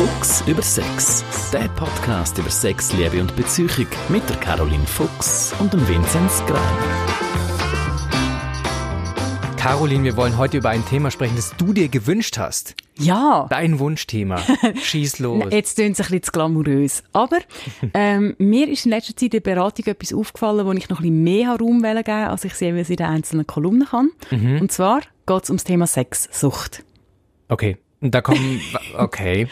Fuchs über Sex. Der Podcast über Sex, Liebe und Beziehung mit der Caroline Fuchs und dem Vinzenz Grein. Caroline, wir wollen heute über ein Thema sprechen, das du dir gewünscht hast. Ja. Dein Wunschthema. Schieß los. Jetzt tönt es ein bisschen zu glamourös. Aber ähm, mir ist in letzter Zeit in der Beratung etwas aufgefallen, wo ich noch ein bisschen mehr Raum geben wollte, als ich jeweils in den einzelnen Kolumnen kann. Mhm. Und zwar geht es ums Thema Sexsucht. Okay. Und da kommen, okay.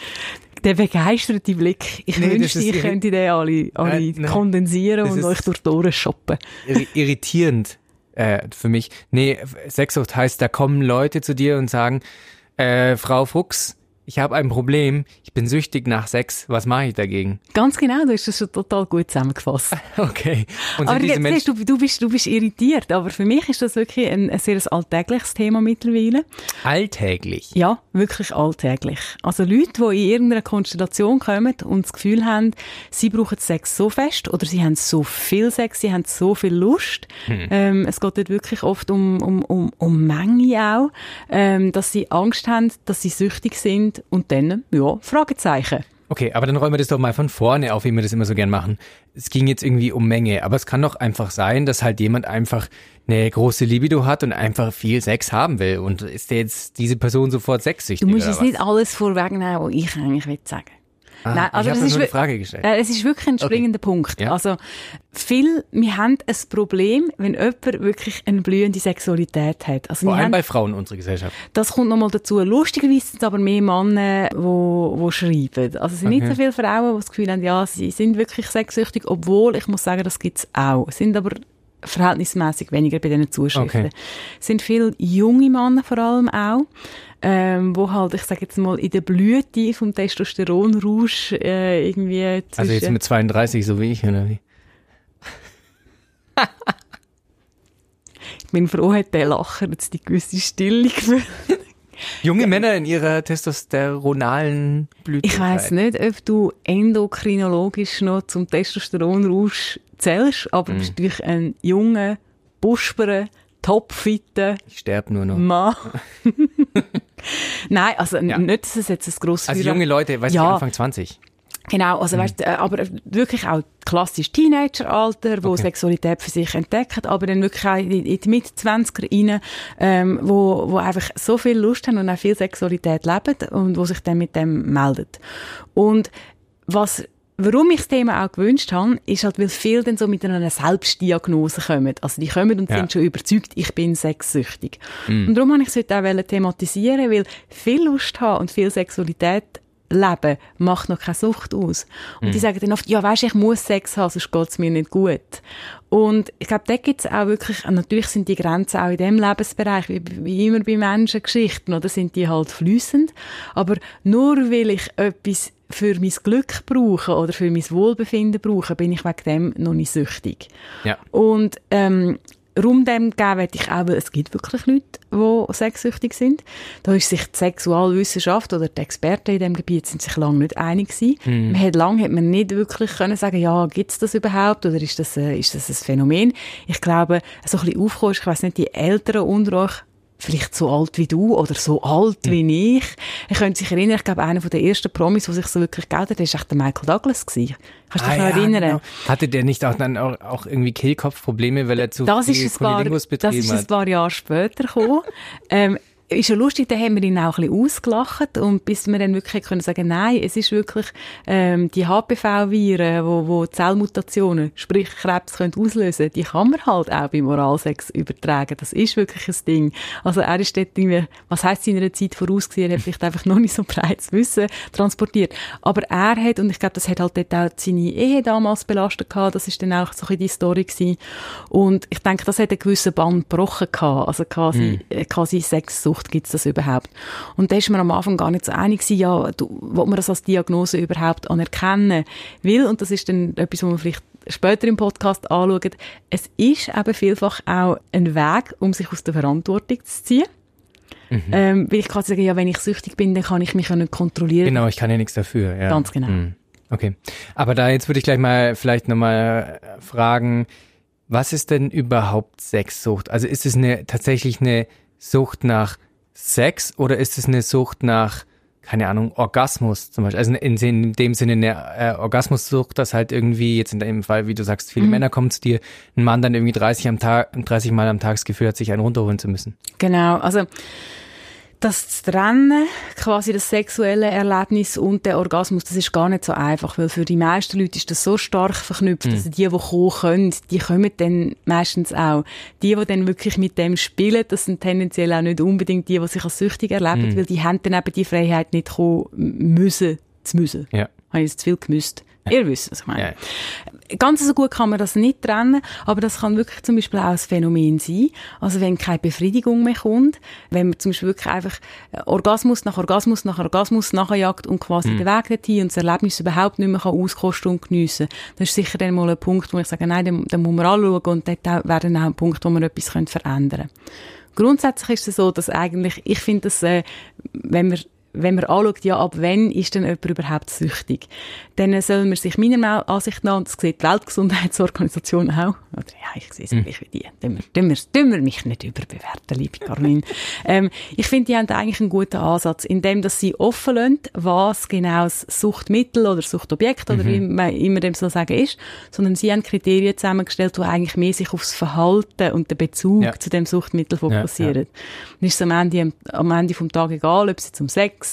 Der begeisterte Blick. Ich Nee, wünschte, ich könnte den alle, alle Nein, nein. kondensieren Das und euch durch die Ohren shoppen. Irri- irritierend äh, für mich. Nee, Sexsucht heißt, da kommen Leute zu dir und sagen, äh, Frau Fuchs, ich habe ein Problem, ich bin süchtig nach Sex, was mache ich dagegen? Ganz genau, du hast das schon total gut zusammengefasst. Okay. Und Aber jetzt Menschen, siehst du, du, bist, du bist irritiert, aber für mich ist das wirklich ein, ein sehr alltägliches Thema mittlerweile. alltäglich. Ja, wirklich alltäglich. Also Leute, die in irgendeiner Konstellation kommen und das Gefühl haben, sie brauchen Sex so fest oder sie haben so viel Sex, sie haben so viel Lust. Ähm, es geht dort wirklich oft um, um, um, um Menge auch, ähm, dass sie Angst haben, dass sie süchtig sind und dann, ja, Fragezeichen. Okay, aber dann räumen wir das doch mal von vorne auf, wie wir das immer so gern machen. Es ging jetzt irgendwie um Menge, aber es kann doch einfach sein, dass halt jemand einfach eine große Libido hat und einfach viel Sex haben will. Und ist jetzt diese Person sofort sexsüchtig? Du musst jetzt nicht alles vorwegnehmen, was ich eigentlich will sagen Ah, Nein, also ich das habe ist nur eine Frage gestellt. Äh, Es ist wirklich ein springender Punkt. Ja. Also, viel, wir haben ein Problem, wenn jemand wirklich eine blühende Sexualität hat. Also, Vor allem haben, bei Frauen unserer Gesellschaft. das kommt nochmal dazu. Lustigerweise sind es aber mehr Männer, wo, wo schreiben. Also, es sind nicht Okay. so viele Frauen, die das Gefühl haben, ja, sie sind wirklich sexsüchtig, obwohl, ich muss sagen, das gibt's auch. Es sind aber verhältnismäßig weniger bei diesen Zuschriften. Okay. Es sind viele junge Männer vor allem auch, ähm, wo halt, ich sage jetzt mal, in der Blüte vom Testosteronrausch äh, irgendwie zwischen... Also jetzt mit 32, so wie ich, oder wie? Ich bin froh, hat der Lacher jetzt die gewisse Stille gefühlt. Junge Männer in ihrer testosteronalen Blüte. Ich weiss nicht, ob du endokrinologisch noch zum Testosteronrausch zählst, aber Mhm. du bist natürlich ein junger, buschberer, topfitter Ich sterbe nur noch. Mann. Nein, also Ja. nicht, dass es jetzt ein grosses Also junge Leute, weiß Ja. ich, Anfang 20. Genau, also weißt, äh, aber wirklich auch klassisch Teenageralter, wo Okay. Sexualität für sich entdecken, aber dann wirklich auch in, in die Mit-20er rein, ähm, wo, wo einfach so viel Lust haben und auch viel Sexualität leben und wo sich dann mit dem melden. Und was Warum ich das Thema auch gewünscht habe, ist halt, weil viele dann so mit einer Selbstdiagnose kommen. Also die kommen und Ja. sind schon überzeugt, ich bin sexsüchtig. Und darum habe ich es heute auch thematisieren, weil viel Lust haben und viel Sexualität leben macht noch keine Sucht aus. Und die sagen dann oft, ja, weisst, ich muss Sex haben, sonst geht's mir nicht gut. Und ich glaube, da gibt's auch wirklich, natürlich sind die Grenzen auch in dem Lebensbereich, wie, wie immer bei Menschengeschichten, oder sind die halt fließend. Aber nur weil ich etwas für mein Glück brauche oder für mein Wohlbefinden brauche, bin ich wegen dem noch nicht süchtig. Ja. Und ähm, Raum dem geben ich auch, weil es gibt wirklich Leute, die sexsüchtig sind. Da ist sich die Sexualwissenschaft oder die Experten in dem Gebiet sind sich lange nicht einig gewesen. Man hat lange hat man nicht wirklich können sagen, ja, gibt es das überhaupt oder ist das, äh, ist das ein Phänomen? Ich glaube, so ein bisschen aufgekommen ist, ich weiss nicht, die Älteren unter euch, vielleicht so alt wie du oder so alt wie ich. Ich könnte sich erinnern, ich glaube, einer der ersten Promis, der sich so wirklich geoutet hat, ist echt der Michael Douglas gewesen. Kannst du dich noch erinnern? genau. Hatte der nicht auch dann auch, auch irgendwie Kehlkopfprobleme, weil er zu Das viel ist, ein paar, Cunnilingus das betrieben ist ein hat? paar Jahre später gekommen. ähm, ist ja lustig, da haben wir ihn auch ein bisschen ausgelacht und bis wir dann wirklich können sagen, nein, es ist wirklich ähm, die HPV-Viren, wo, wo Zellmutationen, sprich Krebs können auslösen, die kann man halt auch beim Oralsex übertragen. Das ist wirklich ein Ding. Also er ist dort irgendwie, was heisst seiner Zeit vorausgesehen, er hat vielleicht einfach noch nicht so breites Wissen transportiert. Aber er hat, und ich glaube, das hat halt dort auch seine Ehe damals belastet gehabt, das ist dann auch so ein bisschen die Story gewesen. Und ich denke, das hat einen gewissen Band gebrochen gehabt. Also quasi, äh, quasi Sexsucht gibt's das überhaupt. Und da ist man am Anfang gar nicht so einig gewesen, ja, du, will man das als Diagnose überhaupt anerkennen? Weil, und das ist dann etwas, was man vielleicht später im Podcast anschauen, es ist eben vielfach auch ein Weg, um sich aus der Verantwortung zu ziehen. Ähm, weil ich kann sagen, ja, wenn ich süchtig bin, dann kann ich mich ja nicht kontrollieren. Genau, ich kann ja nichts dafür. Ja. Ganz genau. Hm. Okay. Aber da jetzt würde ich gleich mal vielleicht nochmal fragen, was ist denn überhaupt Sexsucht? Also ist es eine tatsächlich eine Sucht nach Sex oder ist es eine Sucht nach keine Ahnung, Orgasmus zum Beispiel. Also in, in dem Sinne eine äh, Orgasmussucht, dass halt irgendwie, jetzt in dem Fall, wie du sagst, viele mhm. Männer kommen zu dir, ein Mann dann irgendwie 30 am Tag, 30 Mal am Tag das Gefühl hat, sich einen runterholen zu müssen. Genau, also das zu trennen, quasi das sexuelle Erlebnis und der Orgasmus, das ist gar nicht so einfach, weil für die meisten Leute ist das so stark verknüpft, mhm. dass die, die kommen können, die kommen dann meistens auch. Die, die dann wirklich mit dem spielen, das sind tendenziell auch nicht unbedingt die, die sich als süchtig erleben, mhm. weil die haben dann eben die Freiheit nicht kommen müssen, zu müssen. Ja. Habe ich jetzt zu viel gemüsst. Ihr wisst, was ich meine. Ja. Ganz so gut kann man das nicht trennen, aber das kann wirklich zum Beispiel auch ein Phänomen sein. Also wenn keine Befriedigung mehr kommt, wenn man zum Beispiel wirklich einfach Orgasmus nach Orgasmus nach Orgasmus nachjagt und quasi mhm. den Weg dorthin und das Erlebnis überhaupt nicht mehr kann auskosten und geniessen das ist sicher dann mal ein Punkt, wo ich sage, nein, den, den muss man anschauen und dort wäre dann auch ein Punkt, wo man etwas verändern könnte. Grundsätzlich ist es so, dass eigentlich, ich finde, dass, äh, wenn wir wenn man anschaut, ja, ab wann ist denn jemand überhaupt süchtig, dann soll man sich meiner Ansicht nach, und das sieht die Weltgesundheitsorganisation auch, oder ja, ich sehe es mhm. gleich wie die, wir, tun wir mich nicht überbewerten, liebe Caroline. ähm, ich finde, die haben eigentlich einen guten Ansatz, indem dass sie offen lassen, was genau das Suchtmittel oder Suchtobjekt oder mhm. wie man immer dem so sagen ist, sondern sie haben Kriterien zusammengestellt, die eigentlich mehr sich aufs Verhalten und den Bezug ja. zu dem Suchtmittel fokussieren. Ja, ja. Dann ist es am Ende, am Ende vom Tag egal, ob es jetzt um Sex Sex,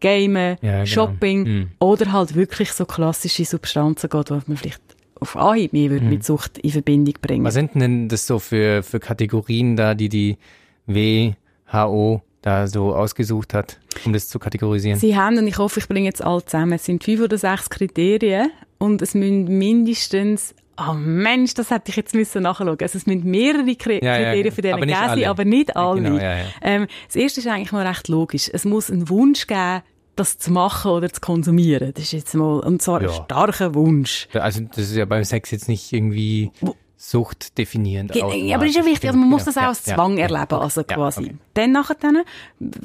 Gamen, ja, genau. Shopping mhm. oder halt wirklich so klassische Substanzen geht, die man vielleicht auf Anhieb mehr würde mhm. mit Sucht in Verbindung bringen. Was sind denn das so für, für Kategorien da, die die WHO da so ausgesucht hat, um das zu kategorisieren? Sie haben, und ich hoffe, ich bringe jetzt alle zusammen, es sind fünf oder sechs Kriterien und es müssen mindestens Oh Mensch, das hätte ich jetzt müssen nachschauen. Also es müssen mehrere Kriterien ja, ja, für den geben, alle. aber nicht alle. Genau, ja, ähm, das erste ist eigentlich noch recht logisch. Es muss einen Wunsch geben, das zu machen oder zu konsumieren. Das ist jetzt mal, und zwar ein starker Wunsch. Also das ist ja beim Sex jetzt nicht irgendwie... Wo Sucht definierend. Ja, aber ist ja wichtig, also man muss das auch als Zwang erleben, also quasi. Dann nachher,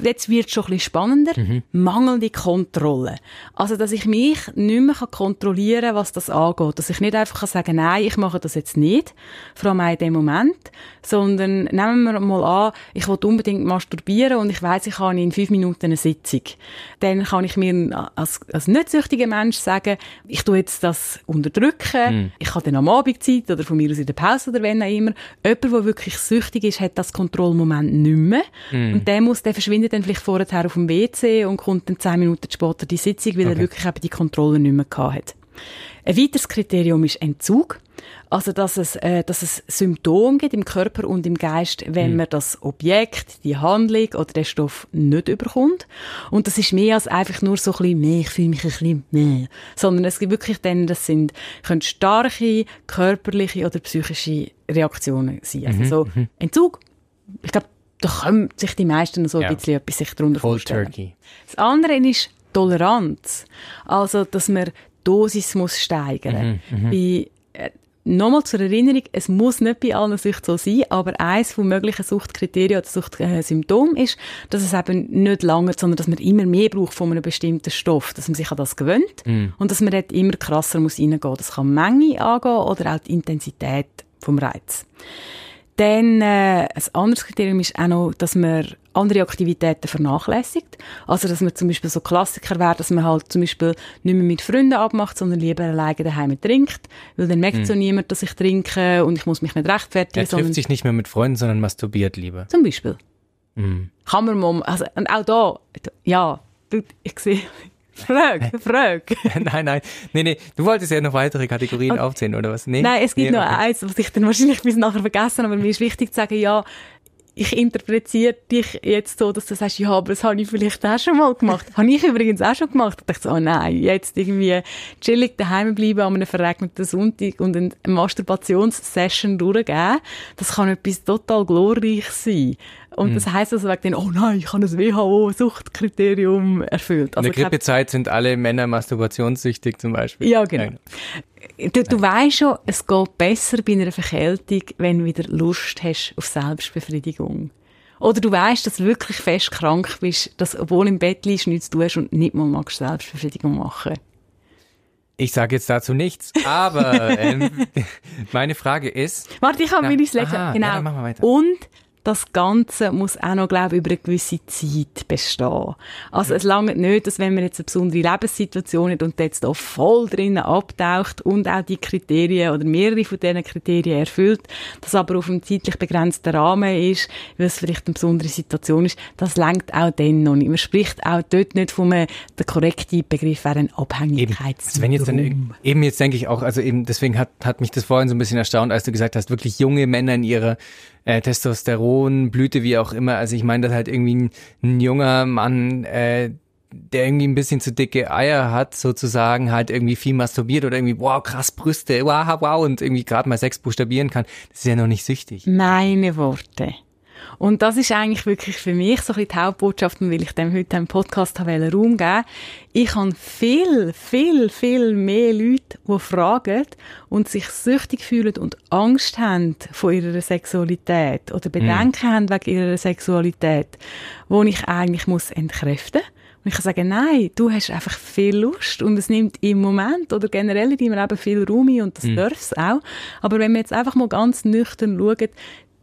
jetzt wird es schon ein bisschen spannender, mhm. mangelnde Kontrolle. Also, dass ich mich nicht mehr kontrollieren kann, was das angeht. Dass ich nicht einfach kann sagen nein, ich mache das jetzt nicht, vor allem in dem Moment, sondern nehmen wir mal an, ich will unbedingt masturbieren und ich weiß, ich habe in fünf Minuten eine Sitzung. Dann kann ich mir als, als nicht süchtiger Mensch sagen, ich tue jetzt das unterdrücken, mhm. ich habe dann am Abend Zeit oder von mir aus in der Pause oder wenn auch immer. Jemand, der wirklich süchtig ist, hat das Kontrollmoment nicht mehr. Mm. Und der muss, der verschwindet dann vielleicht vorher auf dem WC und kommt dann zehn Minuten später die Sitzung, weil okay. er wirklich eben die Kontrolle nicht mehr gehabt hat. Ein weiteres Kriterium ist Entzug. Also, dass es, äh, dass es Symptome gibt im Körper und im Geist, wenn mhm. man das Objekt, die Handlung oder den Stoff nicht überkommt. Und das ist mehr als einfach nur so ein bisschen mehr, ich fühle mich ein bisschen mehr. Sondern es gibt wirklich dann, das sind, können starke körperliche oder psychische Reaktionen sein. Also, mhm. so mhm. Entzug. Ich glaube, da können sich die meisten so ja. ein bisschen etwas sich darunter Cold vorstellen. Turkey. Das andere ist Toleranz. Also, dass man Dosis muss steigern. Mhm, mhm. Bei äh, Nochmal zur Erinnerung, es muss nicht bei allen Süchten so sein, aber eines von möglichen Suchtkriterien oder Suchtsymptomen ist, dass es eben nicht lange, sondern dass man immer mehr braucht von einem bestimmten Stoff, dass man sich an das gewöhnt mm. und dass man dort immer krasser muss reingehen. Das kann Menge angehen oder auch die Intensität vom Reiz. Dann äh, ein anderes Kriterium ist auch noch, dass man andere Aktivitäten vernachlässigt. Also, dass man zum Beispiel so Klassiker wäre, dass man halt zum Beispiel nicht mehr mit Freunden abmacht, sondern lieber alleine daheim trinkt. Weil dann merkt hm. so niemand, dass ich trinke und ich muss mich nicht rechtfertigen. Er trifft sich nicht mehr mit Freunden, sondern masturbiert lieber. Zum Beispiel. Hm. Kann man also, und auch da, ja, ich sehe, Frag, frag. nein, nein. Nee, nee. Du wolltest ja noch weitere Kategorien okay. aufzählen, oder was? Nee? Nein, es gibt nee, noch okay. eins, was ich dann wahrscheinlich bis nachher vergessen aber mir ist wichtig zu sagen, ja, ich interpretiere dich jetzt so, dass du sagst, ja, aber das habe ich vielleicht auch schon mal gemacht. habe ich übrigens auch schon gemacht. Ich dachte so, oh nein, jetzt irgendwie chillig daheim bleiben an einem verregneten Sonntag und eine Masturbationssession durchgeben. Das kann etwas total glorreich sein. Und mhm. das heisst also wegen den, oh nein, ich habe das WHO-Suchtkriterium erfüllt. Also In der Grippezeit sind alle Männer masturbationssüchtig zum Beispiel. Ja, genau. Du, du weißt schon, es geht besser bei einer Verkältung, wenn du wieder Lust hast auf Selbstbefriedigung. Oder du weißt, dass du wirklich fest krank bist, dass obwohl im Bett liegst, nichts tust und nicht mal magst Selbstbefriedigung machen. Ich sage jetzt dazu nichts, aber ähm, meine Frage ist. Warte, ich habe mir das letzte. Genau. Ja, Und das Ganze muss auch noch, glaube ich, über eine gewisse Zeit bestehen. Also es langt nicht, dass wenn man jetzt eine besondere Lebenssituation hat und jetzt da voll drinnen abtaucht und auch die Kriterien oder mehrere von diesen Kriterien erfüllt, das aber auf einem zeitlich begrenzten Rahmen ist, weil es vielleicht eine besondere Situation ist, das langt auch dann noch nicht. Man spricht auch dort nicht von einem, der korrekte Begriff wäre ein Abhängigkeitssyndrom. Also wenn jetzt dann, eben jetzt denke ich auch, also eben deswegen hat, hat mich das vorhin so ein bisschen erstaunt, als du gesagt hast, wirklich junge Männer in ihrer äh, Testosteronblüte, wie auch immer. Also ich meine, dass halt irgendwie ein, ein junger Mann, äh, der irgendwie ein bisschen zu dicke Eier hat, sozusagen halt irgendwie viel masturbiert oder irgendwie, wow, krass Brüste, wow, wow, und irgendwie gerade mal Sex buchstabieren kann, das ist ja noch nicht süchtig. Meine Worte. Und das ist eigentlich wirklich für mich so ein bisschen die Hauptbotschaft, weil ich dem heute einen Podcast habe Raum geben Ich habe viel, viel, viel mehr Leute, die fragen und sich süchtig fühlen und Angst haben vor ihrer Sexualität oder Bedenken mm. haben wegen ihrer Sexualität, wo ich eigentlich muss entkräften muss. Und ich kann sagen, nein, du hast einfach viel Lust und es nimmt im Moment oder generell in deinem Leben viel Raum ein und das mm. darf es auch. Aber wenn wir jetzt einfach mal ganz nüchtern schauen,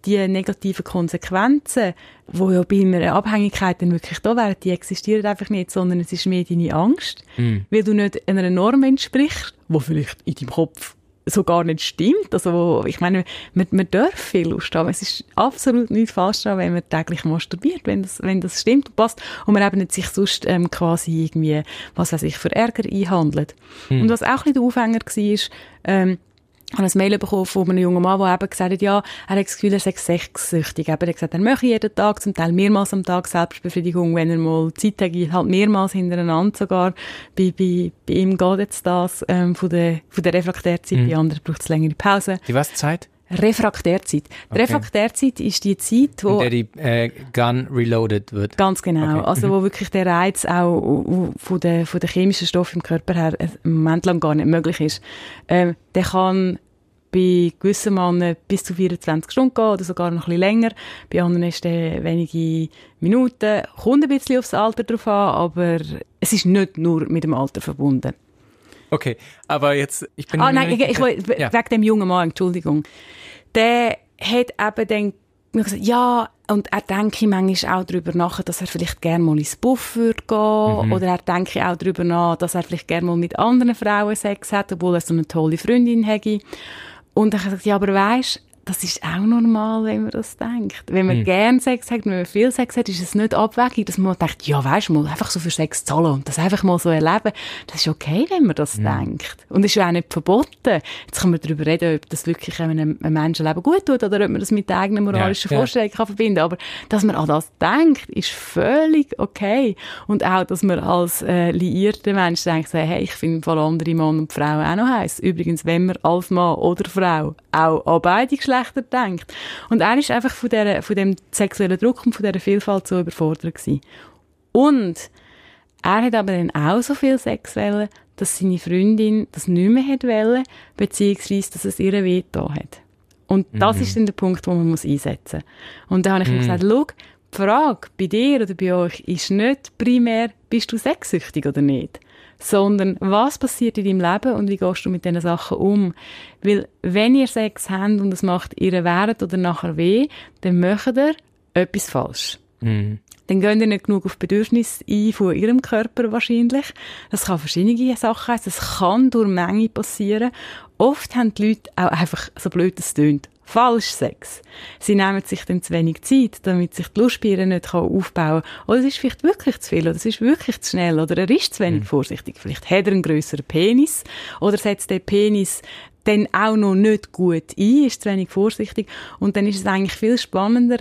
die negativen Konsequenzen, wo ja bei einer Abhängigkeit dann wirklich da wären, die existieren einfach nicht, sondern es ist mehr deine Angst, mm. weil du nicht einer Norm entsprichst, wo vielleicht in deinem Kopf so gar nicht stimmt. Also, ich meine, man, man darf viel Lust haben. Es ist absolut nicht falsch daran, wenn man täglich masturbiert, wenn das, wenn das stimmt und passt und man eben nicht sich sonst ähm, quasi irgendwie, was weiß ich, für Ärger einhandelt. Hm. Und was auch ein bisschen der Aufhänger war, ähm, ich habe ein Mail bekommen von einem jungen Mann, der eben gesagt hat, ja, er hat das Gefühl, er sei sexsüchtig. er hat gesagt, er möchte jeden Tag, zum Teil mehrmals am Tag Selbstbefriedigung, wenn er mal Zeit hat, halt mehrmals hintereinander sogar. Bei, bei, bei ihm geht jetzt das ähm, von, der, von der Refraktärzeit, mhm. bei anderen braucht es längere Pause. Die was Zeit? Refraktärzeit. Die okay. Refraktärzeit ist die Zeit, wo... In der die äh, Gun reloaded wird. Ganz genau. Okay. Also wo mhm. wirklich der Reiz auch von den, von den chemischen Stoffen im Körper her einen Moment lang gar nicht möglich ist. Ähm, der kann bei gewissen Männern bis zu 24 Stunden gehen oder sogar noch ein bisschen länger. Bei anderen ist es wenige Minuten. Kommt ein bisschen aufs Alter drauf an, aber es ist nicht nur mit dem Alter verbunden. Okay, aber jetzt, ich bin... Ah nein, ich, ich, ich, ja. wegen dem jungen Mann, Entschuldigung der hat eben dann gesagt, ja, und er denke manchmal auch darüber nach, dass er vielleicht gerne mal ins Buff würde gehen. Mhm. Oder er denke auch darüber nach, dass er vielleicht gerne mal mit anderen Frauen Sex hat, obwohl er so eine tolle Freundin hätte. Und er hat gesagt, ja, aber weisst, das ist auch normal, wenn man das denkt. Wenn man mhm. gern Sex hat, wenn man viel Sex hat, ist es nicht abwegig, dass man denkt, ja, weisst du mal, einfach so für Sex zahlen und das einfach mal so erleben. Das ist okay, wenn man das mhm. denkt. Und ist auch nicht verboten. Jetzt kann man darüber reden, ob das wirklich einem, einem Menschenleben gut tut oder ob man das mit der eigenen moralischen ja, Vorstellung ja. kann verbinden kann. Aber dass man an das denkt, ist völlig okay. Und auch, dass man als äh, liierter Mensch denkt, hey, ich finde voll andere Mann und Frau auch noch heiß. Übrigens, wenn man als Mann oder Frau auch an beide Geschlechter denkt. Und er ist einfach von, der, von dem sexuellen Druck und von dieser Vielfalt so überfordert gewesen. Und er hat aber dann auch so viel Sex wollen, dass seine Freundin das nicht mehr hat wollen, beziehungsweise, dass es ihr weh hat. Und das mhm. ist dann der Punkt, wo man muss einsetzen muss. Und da habe ich mhm. ihm gesagt, schau, die Frage bei dir oder bei euch ist nicht primär, bist du sexsüchtig oder nicht? Sondern was passiert in deinem Leben und wie gehst du mit diesen Sachen um? Weil wenn ihr Sex habt und es macht ihr während oder nachher weh, dann macht ihr etwas falsch. Mhm. Dann gehen ihr nicht genug auf Bedürfnisse ein von ihrem Körper wahrscheinlich. Das kann verschiedene Sachen heißen. Das kann durch Menge passieren. Oft haben die Leute auch einfach, so blöd es tönt, falsch Sex. Sie nehmen sich dann zu wenig Zeit, damit sich die Lust nicht aufbauen kann. Oder es ist vielleicht wirklich zu viel, oder es ist wirklich zu schnell, oder er ist zu wenig mhm. vorsichtig. Vielleicht hat er einen grösseren Penis, oder setzt der Penis dann auch noch nicht gut ein, ist zu wenig vorsichtig. Und dann ist es eigentlich viel spannender,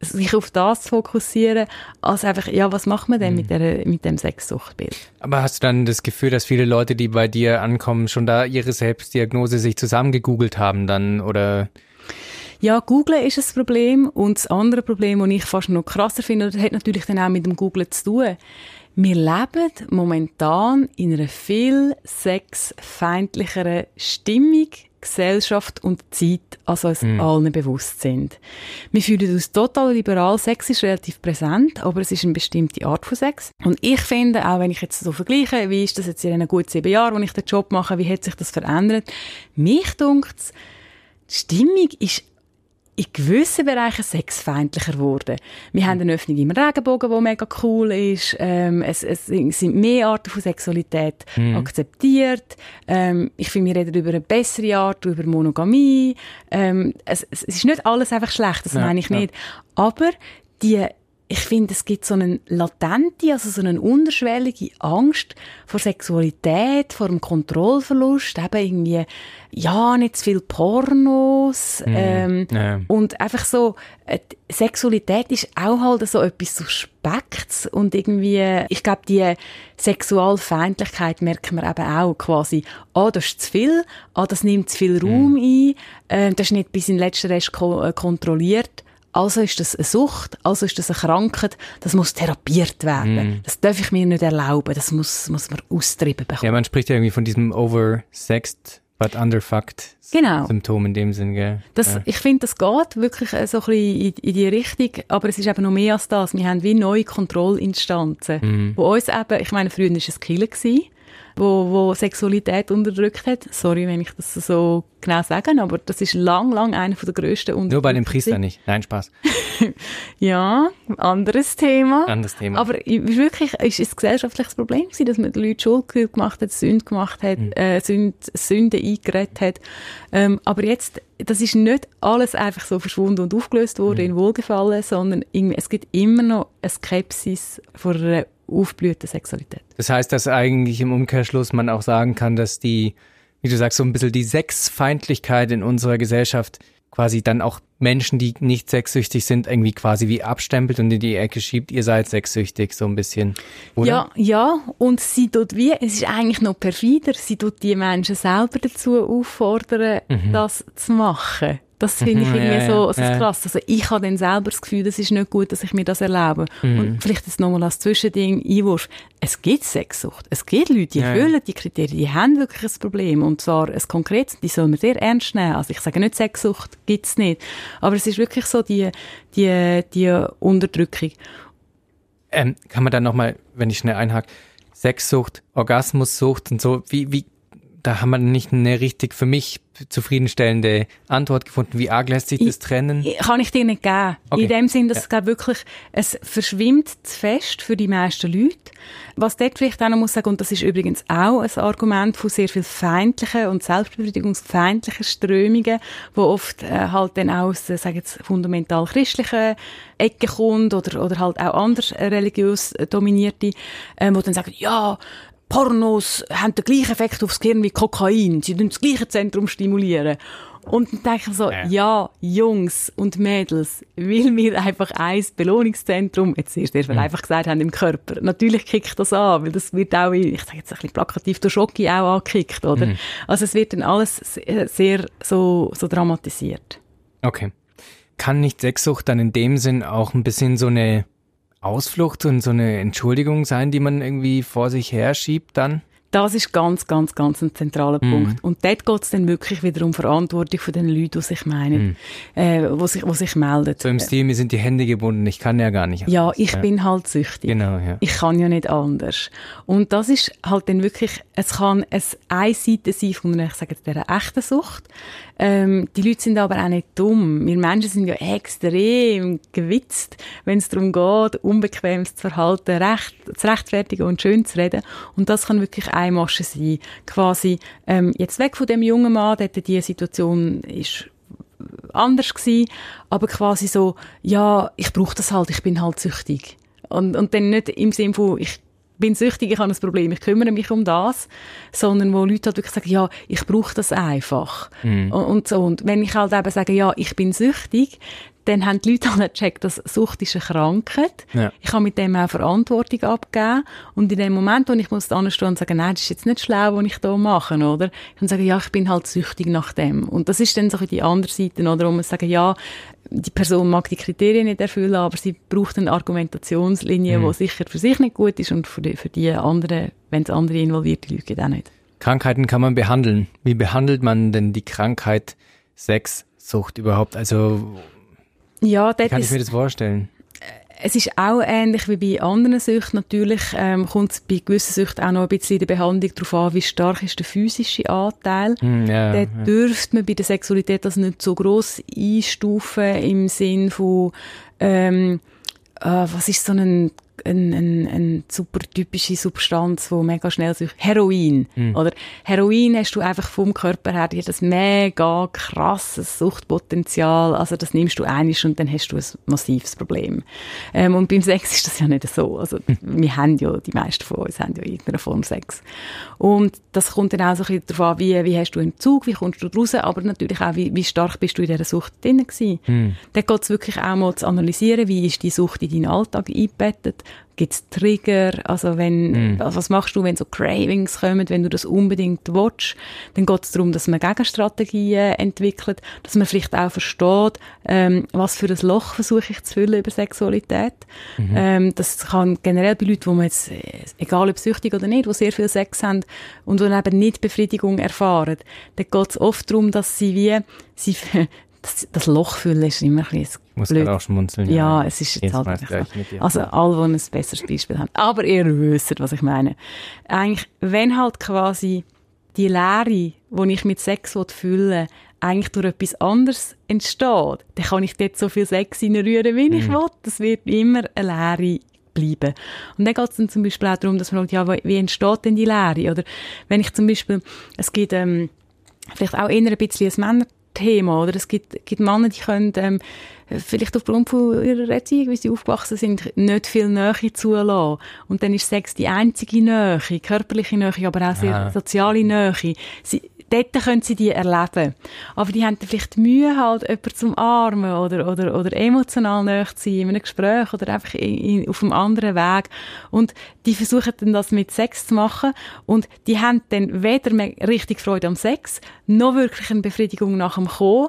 sich auf das zu fokussieren, als einfach, ja, was macht man denn mit, mhm. der, mit dem Sexsuchtbild? Aber hast du dann das Gefühl, dass viele Leute, die bei dir ankommen, schon da ihre Selbstdiagnose sich zusammengegoogelt haben dann, oder? Ja, Googlen ist ein Problem. Und das andere Problem, das ich fast noch krasser finde, das hat natürlich dann auch mit dem Googlen zu tun. Wir leben momentan in einer viel sexfeindlicheren Stimmung, Gesellschaft und Zeit, als uns mm. allen bewusst sind. Wir fühlen uns total liberal. Sex ist relativ präsent, aber es ist eine bestimmte Art von Sex. Und ich finde, auch wenn ich jetzt so vergleiche, wie ist das jetzt in einen guten sieben Jahren, wo ich den Job mache, wie hat sich das verändert? Mich dunkt die Stimmung ist in gewissen Bereichen sexfeindlicher geworden. Wir haben eine Öffnung im Regenbogen, die mega cool ist. Ähm, es, es sind mehr Arten von Sexualität mhm. akzeptiert. Ähm, ich finde, wir reden über eine bessere Art, über Monogamie. Ähm, es, es, ist nicht alles einfach schlecht, das ja, meine ich nicht. Aber die ich finde, es gibt so einen latente, also so eine unterschwellige Angst vor Sexualität, vor dem Kontrollverlust, eben irgendwie, ja, nicht zu viel Pornos, mm, ähm, ja. und einfach so, äh, Sexualität ist auch halt so etwas Suspekts und irgendwie, ich glaube, die Sexualfeindlichkeit merkt man eben auch quasi, ah, das ist zu viel, ah, das nimmt zu viel Raum mm. ein, äh, das ist nicht bis in den letzten Rest ko äh, kontrolliert, also ist das eine Sucht, also ist das eine Krankheit, das muss therapiert werden. Mm. Das darf ich mir nicht erlauben, das muss, muss man austrieben bekommen. Ja, man spricht ja irgendwie von diesem oversexed but underfucked genau. Symptom in dem Sinn, gell? Das, ja. Ich finde, das geht wirklich so ein bisschen in, in, die Richtung, aber es ist eben noch mehr als das. Wir haben wie neue Kontrollinstanzen, mm. wo uns eben, ich meine, früher war es Killer, wo, wo Sexualität unterdrückt hat. Sorry, wenn ich das so genau sage, aber das ist lang, lang einer der grössten Unterdrückungen. Nur bei den Priestern nicht. Nein, Spaß. ja, anderes Thema. Anderes Thema. Aber wirklich ist es ein gesellschaftliches Problem gewesen, dass man den Leuten Schuld gemacht hat, Sünde gemacht hat, mhm. äh, Sünde, Sünde eingeredet hat. Ähm, aber jetzt, das ist nicht alles einfach so verschwunden und aufgelöst worden mhm. in Wohlgefallen, sondern es gibt immer noch eine Skepsis vor einer aufblühten Sexualität. Das heißt, dass eigentlich im Umkehrschluss man auch sagen kann, dass die, wie du sagst, so ein bisschen die Sexfeindlichkeit in unserer Gesellschaft quasi dann auch Menschen, die nicht sexsüchtig sind, irgendwie quasi wie abstempelt und in die Ecke schiebt, ihr seid sexsüchtig, so ein bisschen. Oder? Ja, ja, und sie tut wie, es ist eigentlich noch perfider, sie tut die Menschen selber dazu auffordern, mhm. das zu machen. Das finde ich irgendwie ja, so, so ja. krass. Also ich habe dann selber das Gefühl, das ist nicht gut, dass ich mir das erlaube. Mhm. Und vielleicht jetzt nochmal als Zwischending Einwurf. Es gibt Sexsucht. Es gibt Leute, die ja, erfüllen die Kriterien, die haben wirklich ein Problem. Und zwar ein konkretes, die soll man sehr ernst nehmen. Also ich sage nicht, Sexsucht gibt's nicht. Aber es ist wirklich so die, die, die Unterdrückung. Ähm, kann man dann nochmal, wenn ich schnell einhake, Sexsucht, Orgasmussucht und so, wie, wie da haben wir nicht eine richtig für mich zufriedenstellende Antwort gefunden. Wie arg lässt sich das trennen? Ich, kann ich dir nicht geben. Okay. In dem Sinn, dass ja. es wirklich, es verschwimmt zu fest für die meisten Leute. Was dort vielleicht auch noch muss sagen, und das ist übrigens auch ein Argument von sehr viel feindlichen und selbstbefriedigungsfeindlichen Strömungen, wo oft äh, halt dann aus, äh, sagen jetzt, fundamental christlichen Ecke kommt oder, oder halt auch anders religiös dominierte, äh, wo dann sagen, ja, Pornos haben den gleichen Effekt aufs Gehirn wie Kokain. Sie tun das gleiche Zentrum stimulieren. Und dann denke ich so, ja. ja, Jungs und Mädels, weil wir einfach ein Belohnungszentrum, jetzt sehr, sehr mhm. einfach gesagt haben, im Körper. Natürlich kickt das an, weil das wird auch, ich sage jetzt ein bisschen plakativ, durch Schocki auch angekickt, oder? Mhm. Also es wird dann alles sehr so, so dramatisiert. Okay. Kann nicht Sexsucht dann in dem Sinn auch ein bisschen so eine Ausflucht und so eine Entschuldigung sein, die man irgendwie vor sich her schiebt dann? Das ist ganz, ganz, ganz ein zentraler mm. Punkt. Und dort geht es dann wirklich wieder um Verantwortung von den Leuten, die sich meinen, mm. äh, die sich, die sich melden. So im Stil, mir sind die Hände gebunden, ich kann ja gar nicht anders. Ja, ich ja. bin halt süchtig. Genau, ja. Ich kann ja nicht anders. Und das ist halt dann wirklich, es kann ein eine Seite sein von, ich sage jetzt, dieser echten Sucht. Ähm, die Leute sind aber auch nicht dumm. Wir Menschen sind ja extrem gewitzt, wenn es darum geht, unbequemes Verhalten recht, zu rechtfertigen und schön zu reden. Und das kann wirklich eine Masche sein. Quasi, ähm, jetzt weg von dem jungen Mann, der die Situation ist anders gewesen, aber quasi so, ja, ich brauche das halt, ich bin halt süchtig. Und, und dann nicht im Sinne von, ich bin süchtig, ich habe ein Problem, ich kümmere mich um das, sondern wo Leute halt wirklich sagen, ja, ich brauche das einfach. Mhm. Und, und, so. Und wenn ich halt eben sage, ja, ich bin süchtig, dann haben die Leute halt gecheckt, dass Sucht ist eine Krankheit. Ja. Ich kann mit dem auch Verantwortung abgeben. Und in dem Moment, wo ich muss da stehen und sagen, nein, das ist jetzt nicht schlau, was ich da mache, oder? Ich kann sagen, ja, ich bin halt süchtig nach dem. Und das ist dann so die andere Seite, oder? Wo man sagen, ja, die Person mag die Kriterien nicht erfüllen, aber sie braucht eine Argumentationslinie, mhm. die sicher für sich nicht gut ist und für die, für die anderen, wenn es andere involviert, die Leute auch nicht. Krankheiten kann man behandeln. Wie behandelt man denn die Krankheit Sexsucht überhaupt? Also, ja, wie kann ich mir das vorstellen? Es ist auch ähnlich wie bei anderen Süchten. Natürlich ähm, kommt es bei gewissen Süchten auch noch ein bisschen in der Behandlung darauf an, wie stark ist der physische Anteil. Hm, ja, Den dürfte man bei der Sexualität das nicht so gross einstufen im Sinn von, ähm, äh, was ist so ein eine ein, ein super typische Substanz, die mega schnell sich Heroin. Oder Heroin hast du einfach vom Körper her dir das mega krasses Suchtpotenzial. Also das nimmst du einisch und dann hast du ein massives Problem. Ähm, und beim Sex ist das ja nicht so. Also wir haben ja, die meisten von uns haben ja in irgendeiner Form Sex. Und das kommt dann auch so ein bisschen darauf an, wie, wie hast du Entzug, wie kommst du raus, aber natürlich auch, wie, wie stark bist du in dieser Sucht drin gewesen. Dann geht es wirklich auch mal zu analysieren, wie ist die Sucht in deinen Alltag eingebettet. Gibt es Trigger? Also wenn, also was machst du, wenn so Cravings kommen, wenn du das unbedingt willst? Dann geht es darum, dass man Gegenstrategien entwickelt, dass man vielleicht auch versteht, ähm, was für ein Loch versuche ich zu füllen über Sexualität. Ähm, das kann generell bei Leuten, wo man jetzt, äh, egal ob süchtig oder nicht, die sehr viel Sex haben und die eben nicht Befriedigung erfahren, dann geht es oft darum, dass sie wie, sie, das, das Loch füllen ist immer ein bisschen muss blöd. auch schmunzeln. Ja, es ist jetzt halt so. Also alle, die ein besseres Beispiel haben. Aber ihr wisst, was ich meine. Eigentlich, wenn halt quasi die Leere, die ich mit Sex füllen will, eigentlich durch etwas anderes entsteht, dann kann ich dort so viel Sex reinrühren, wie Mhm. ich will. Das wird immer eine Leere bleiben. Und dann geht es dann zum Beispiel auch darum, dass man sagt, ja, wie entsteht denn die Leere? Oder wenn ich zum Beispiel, es gibt ähm, vielleicht auch eher ein bisschen ein Männerthema, oder es gibt, gibt Männer, die können ähm, vielleicht aufgrund von ihrer Erziehung, wie sie aufgewachsen sind, nicht viel Nähe zulassen. Und dann ist Sex die einzige Nähe, körperliche Nähe, aber auch sehr soziale Nähe. Sie, dort können sie die erleben. Aber die haben vielleicht Mühe, halt jemanden zum Armen oder, oder, oder emotional näher zu sein in einem Gespräch oder einfach in, in, auf einem anderen Weg. Und die versuchen dann das mit Sex zu machen. Und die haben dann weder mehr richtig Freude am Sex, noch wirklich eine Befriedigung nach dem Kommen,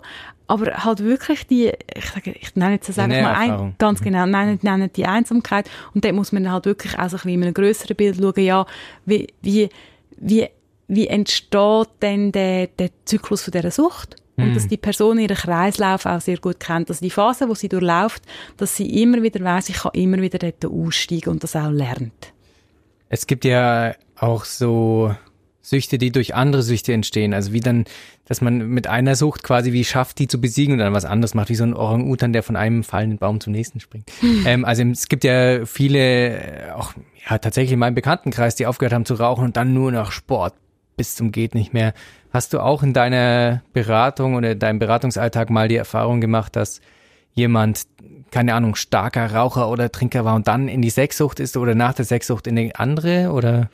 aber halt wirklich die, ich sage, ich nenne jetzt das einfach mal ein, ganz genau, nennen, nennen die Einsamkeit. Und dort muss man halt wirklich auch so ein bisschen in einem grösseren Bild schauen, ja, wie, wie, wie, wie entsteht denn der, der Zyklus von dieser Sucht? Und dass die Person ihren Kreislauf auch sehr gut kennt. Also die Phase, wo sie durchläuft, dass sie immer wieder weiß, ich kann immer wieder dort aussteigen und das auch lernt. Es gibt ja auch so Süchte, die durch andere Süchte entstehen. Also wie dann, dass man mit einer Sucht quasi wie schafft, die zu besiegen und dann was anderes macht, wie so ein Orang-Utan, der von einem fallenden Baum zum nächsten springt. ähm, also es gibt ja viele, auch ja tatsächlich in meinem Bekanntenkreis, die aufgehört haben zu rauchen und dann nur noch Sport bis zum geht nicht mehr. Hast du auch in deiner Beratung oder deinem Beratungsalltag mal die Erfahrung gemacht, dass jemand, keine Ahnung, starker Raucher oder Trinker war und dann in die Sexsucht ist oder nach der Sexsucht in eine andere oder?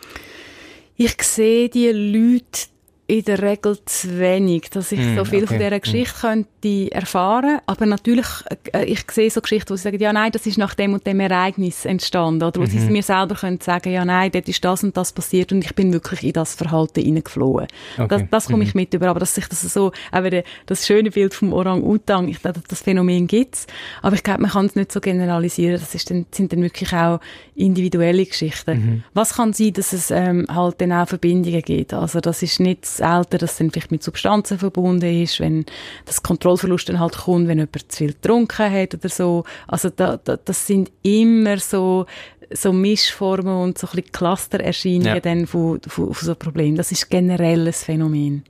Ich sehe die Leute in der Regel zu wenig, dass ich Hm, so viel von okay. dieser Geschichte könnte erfahren. Aber natürlich, äh, ich sehe so Geschichten, wo sie sagen, ja nein, das ist nach dem und dem Ereignis entstanden. Oder wo Mhm. sie mir selber können sagen, ja nein, dort ist das und das passiert und ich bin wirklich in das Verhalten hineingeflohen. Okay. Das, das komme ich mit über. Aber dass sich das so, wieder das schöne Bild vom Orang-Utan, ich glaube, das Phänomen gibt's. Aber ich glaube, man kann es nicht so generalisieren. Das ist dann, sind dann wirklich auch individuelle Geschichten. Was kann sein, dass es ähm, halt dann auch Verbindungen gibt? Also das ist nicht das Alter, das dann vielleicht mit Substanzen verbunden ist, wenn das Kontrollverlust dann halt kommt, wenn jemand zu viel getrunken hat oder so. Also da, da, das sind immer so so Mischformen und so ein bisschen Clustererscheinungen Ja. dann von, von, von so Problemen. Das ist generell ein Phänomen.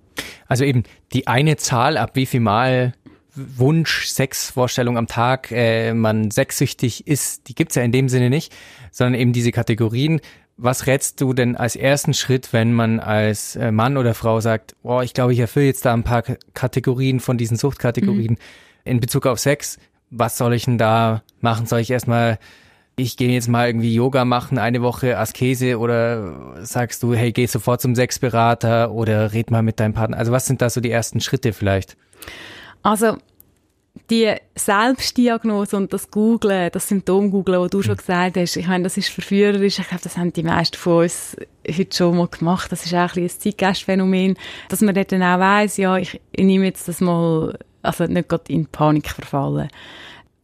Also eben die eine Zahl, ab wie viel Mal Wunsch, Sexvorstellung am Tag äh, man sexsüchtig ist, die gibt's ja in dem Sinne nicht, sondern eben diese Kategorien. Was rätst du denn als ersten Schritt, wenn man als äh, Mann oder Frau sagt, oh, ich glaube, ich erfülle jetzt da ein paar Kategorien von diesen Suchtkategorien in Bezug auf Sex? Was soll ich denn da machen? Soll ich erstmal, ich gehe jetzt mal irgendwie Yoga machen, eine Woche Askese oder sagst du, hey, geh sofort zum Sexberater oder red mal mit deinem Partner? Also was sind da so die ersten Schritte vielleicht? Also die Selbstdiagnose und das Googlen, das Symptom-Googlen, was du schon gesagt hast, ich meine, das ist verführerisch. Ich glaube, das haben die meisten von uns heute schon mal gemacht. Das ist auch ein, ein Zeitgeistphänomen, dass man dort dann auch weiss, ja, ich, ich nehme jetzt das mal, also nicht gerade in Panik verfallen.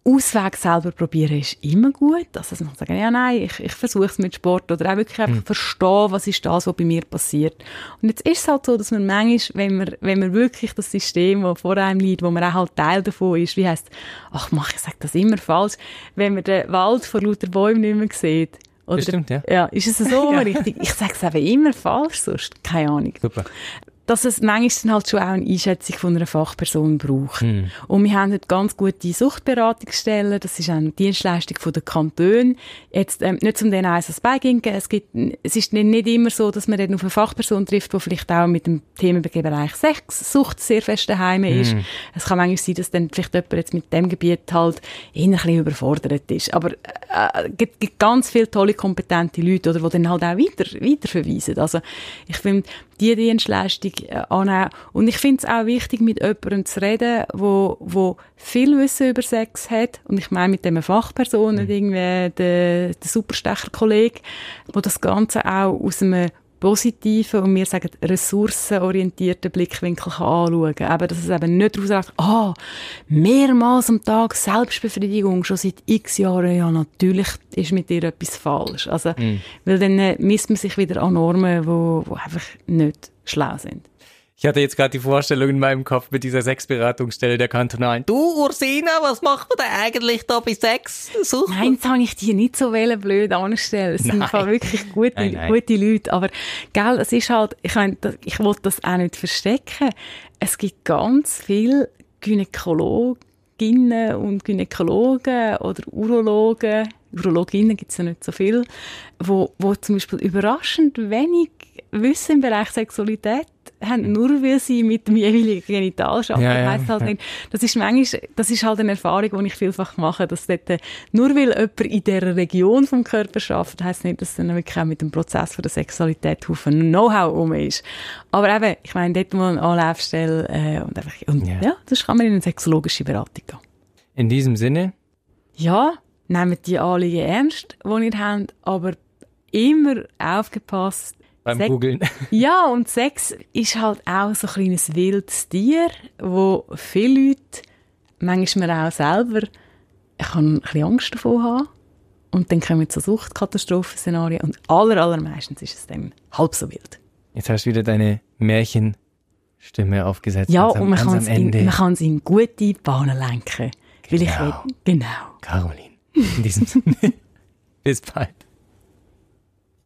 Ausweg selber probieren ist immer gut. Also, dass man sagen, ja, nein, ich, ich versuche es mit Sport oder auch wirklich einfach mhm. verstehen, was ist das, was bei mir passiert. Und jetzt ist es halt so, dass man manchmal, wenn man, wenn man wirklich das System, das vor einem liegt, wo man auch halt Teil davon ist, wie heisst, ach, mach, ich sage das immer falsch, wenn man den Wald vor lauter Bäumen nicht mehr sieht, oder, das stimmt, ja. Ja, ist es so ja. richtig? Ich sage es eben immer falsch, sonst keine Ahnung. Super dass es manchmal halt schon auch eine Einschätzung von einer Fachperson braucht. Mm. Und wir haben heute ganz gute Suchtberatungsstellen, das ist eine Dienstleistung von der Kanton. Jetzt, ähm, nicht zum den eins als Beiginken, es gibt, es ist nicht immer so, dass man dann auf eine Fachperson trifft, die vielleicht auch mit dem Themenbereich Sex, Sucht sehr fest daheim ist. Mm. Es kann manchmal sein, dass dann vielleicht jemand jetzt mit dem Gebiet halt eher ein bisschen überfordert ist. Aber, äh, gibt, gibt ganz viele tolle, kompetente Leute, oder, die dann halt auch weiter, weiterverweisen. Also, ich finde, die Dienstleistung äh, annehmen. Und ich finde es auch wichtig, mit jemandem zu reden, wo, wo viel Wissen über Sex hat. Und ich meine mit dem Fachperson, mhm. irgendwie der, der Superstecher-Kollege, wo das Ganze auch aus einem positiven und wir sagen ressourcenorientierten Blickwinkel kann anschauen kann. Eben, dass es eben nicht daraus sagt, ah, mehrmals am Tag Selbstbefriedigung, schon seit x Jahren, ja, natürlich ist mit dir etwas falsch. Also, mm. weil dann äh, misst man sich wieder an Normen, wo, wo einfach nicht schlau sind. Ich hatte jetzt gerade die Vorstellung in meinem Kopf mit dieser Sexberatungsstelle der Kantonalen. Du, Ursina, was macht man denn eigentlich da bei Sex? Sucht nein, jetzt habe ich die nicht so blöd anstellen. Es sind wirklich gute, nein, nein. gute Leute. Aber, gell, es ist halt, ich, mein, ich wollte das auch nicht verstecken. Es gibt ganz viele Gynäkologinnen und Gynäkologen oder Urologen, Urologinnen gibt es ja nicht so viel, wo, wo zum Beispiel überraschend wenig Wissen im Bereich Sexualität haben, nur weil sie mit dem jeweiligen Genital arbeiten. Ja, ja, halt ja. das ist manchmal, das ist halt eine Erfahrung, die ich vielfach mache, dass dort, äh, nur weil jemand in dieser Region vom Körper arbeitet, heisst nicht, dass dann wirklich auch mit dem Prozess von der Sexualität Haufen Know-how um ist. Aber eben, ich meine, dort mal eine Anlaufstelle, äh, und einfach, und ja. ja, das kann man in eine sexologische Beratung gehen. In diesem Sinne? Ja, nehmt die Anliegen ernst, die ihr habt, aber immer aufgepasst, beim Sex, Googlen. Ja, und Sex ist halt auch so ein kleines wildes Tier, wo viele Leute, manchmal auch selber, ich ein bisschen Angst davor haben. Und dann kommen so Suchtkatastrophenszenarien und aller, allermeistens ist es dann halb so wild. Jetzt hast du wieder deine Märchenstimme aufgesetzt. Ja, und man kann, es in, kann in gute Bahnen lenken. Genau. Weil ich will, genau. Caroline, in diesem Sinne, bis bald.